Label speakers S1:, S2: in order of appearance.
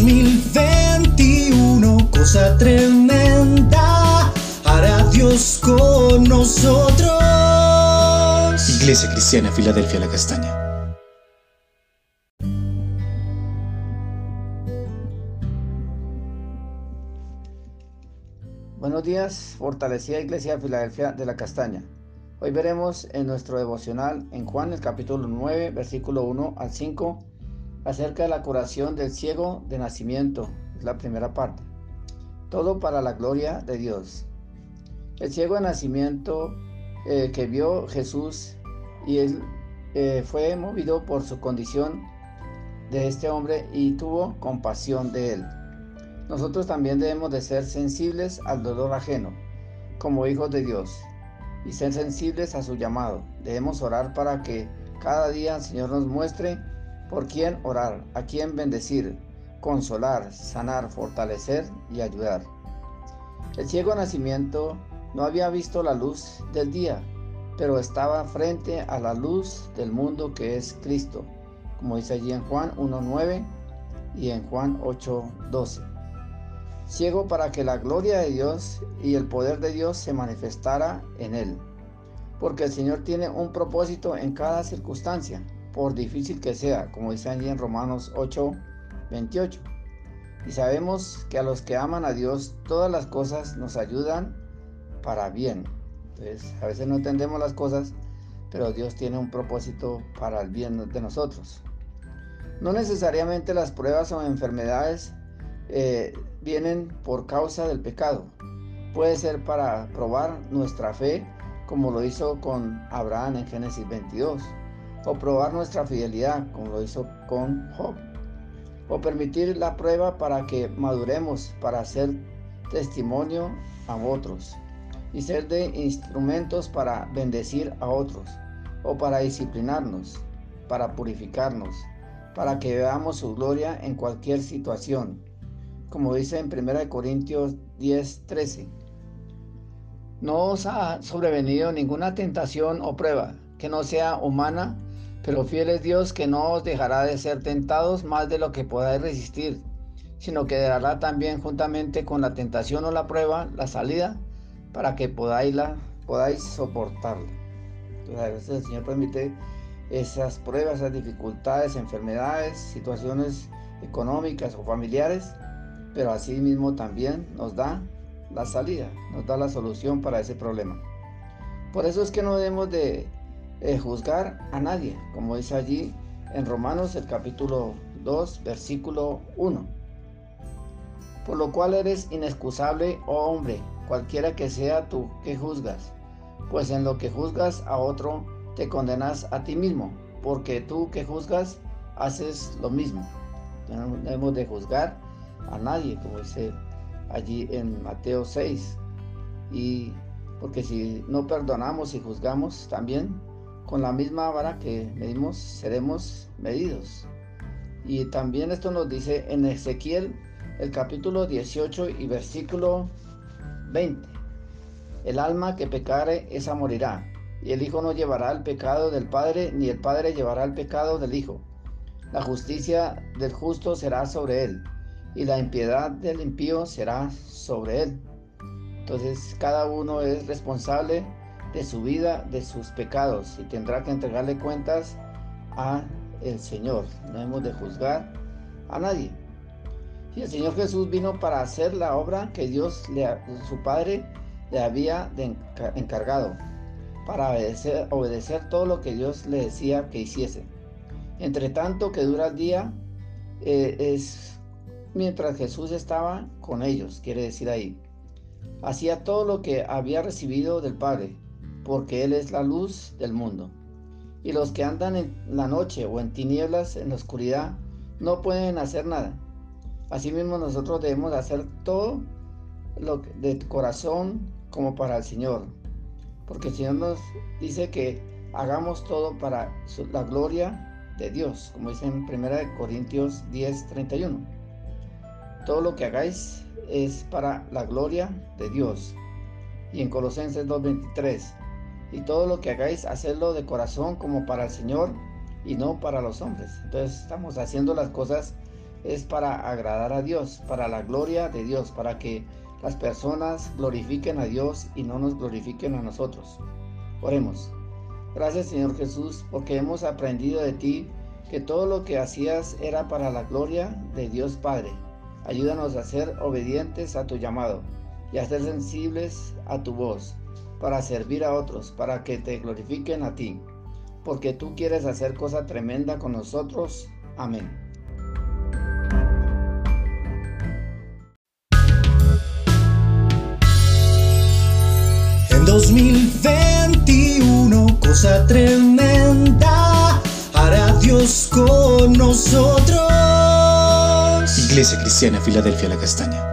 S1: 2021, cosa tremenda, hará Dios con nosotros.
S2: Iglesia Cristiana, Filadelfia, la Castaña.
S3: Buenos días, fortalecida Iglesia Filadelfia de la Castaña. Hoy veremos en nuestro devocional en Juan el capítulo 9, versículo 1 al 5, acerca de la curación del ciego de nacimiento, es la primera parte. Todo para la gloria de Dios. El ciego de nacimiento eh, que vio Jesús y él eh, fue movido por su condición de este hombre y tuvo compasión de él. Nosotros también debemos de ser sensibles al dolor ajeno, como hijos de Dios, y ser sensibles a su llamado. Debemos orar para que cada día el Señor nos muestre por quién orar, a quién bendecir, consolar, sanar, fortalecer y ayudar. El ciego nacimiento no había visto la luz del día, pero estaba frente a la luz del mundo que es Cristo, como dice allí en Juan 1.9 y en Juan 8.12 ciego para que la gloria de Dios y el poder de Dios se manifestara en él. Porque el Señor tiene un propósito en cada circunstancia, por difícil que sea, como dice allí en Romanos 8, 28. Y sabemos que a los que aman a Dios, todas las cosas nos ayudan para bien. Entonces, a veces no entendemos las cosas, pero Dios tiene un propósito para el bien de nosotros. No necesariamente las pruebas o enfermedades eh, vienen por causa del pecado. Puede ser para probar nuestra fe, como lo hizo con Abraham en Génesis 22, o probar nuestra fidelidad, como lo hizo con Job, o permitir la prueba para que maduremos, para hacer testimonio a otros y ser de instrumentos para bendecir a otros, o para disciplinarnos, para purificarnos, para que veamos su gloria en cualquier situación como dice en 1 Corintios 10, 13. No os ha sobrevenido ninguna tentación o prueba que no sea humana, pero fiel es Dios que no os dejará de ser tentados más de lo que podáis resistir, sino que dará también juntamente con la tentación o la prueba la salida para que podáis, podáis soportarla. Entonces a veces el Señor permite esas pruebas, esas dificultades, enfermedades, situaciones económicas o familiares pero así mismo también nos da la salida, nos da la solución para ese problema. Por eso es que no debemos de eh, juzgar a nadie, como dice allí en Romanos el capítulo 2, versículo 1. Por lo cual eres inexcusable, oh hombre, cualquiera que sea tú que juzgas, pues en lo que juzgas a otro te condenas a ti mismo, porque tú que juzgas haces lo mismo. No debemos de juzgar a nadie, como dice allí en Mateo 6. Y porque si no perdonamos y juzgamos también, con la misma vara que medimos, seremos medidos. Y también esto nos dice en Ezequiel, el capítulo 18 y versículo 20. El alma que pecare, esa morirá. Y el Hijo no llevará el pecado del Padre, ni el Padre llevará el pecado del Hijo. La justicia del justo será sobre él y la impiedad del impío será sobre él. Entonces cada uno es responsable de su vida, de sus pecados y tendrá que entregarle cuentas a el Señor. No hemos de juzgar a nadie. Y el Señor Jesús vino para hacer la obra que Dios, le, su Padre, le había encargado, para obedecer, obedecer todo lo que Dios le decía que hiciese. Entre tanto que dura el día, eh, es mientras Jesús estaba con ellos, quiere decir ahí. Hacía todo lo que había recibido del Padre, porque Él es la luz del mundo. Y los que andan en la noche o en tinieblas, en la oscuridad, no pueden hacer nada. Asimismo nosotros debemos hacer todo lo de corazón como para el Señor. Porque el Señor nos dice que hagamos todo para la gloria de Dios, como dice en 1 Corintios 10, 31. Todo lo que hagáis es para la gloria de Dios. Y en Colosenses 2.23, y todo lo que hagáis, hacedlo de corazón como para el Señor y no para los hombres. Entonces estamos haciendo las cosas es para agradar a Dios, para la gloria de Dios, para que las personas glorifiquen a Dios y no nos glorifiquen a nosotros. Oremos. Gracias Señor Jesús porque hemos aprendido de ti que todo lo que hacías era para la gloria de Dios Padre. Ayúdanos a ser obedientes a tu llamado y a ser sensibles a tu voz, para servir a otros, para que te glorifiquen a ti, porque tú quieres hacer cosa tremenda con nosotros. Amén.
S1: En 2021, cosa tremenda hará Dios con nosotros.
S2: Iglesia Cristiana Filadelfia La Castaña.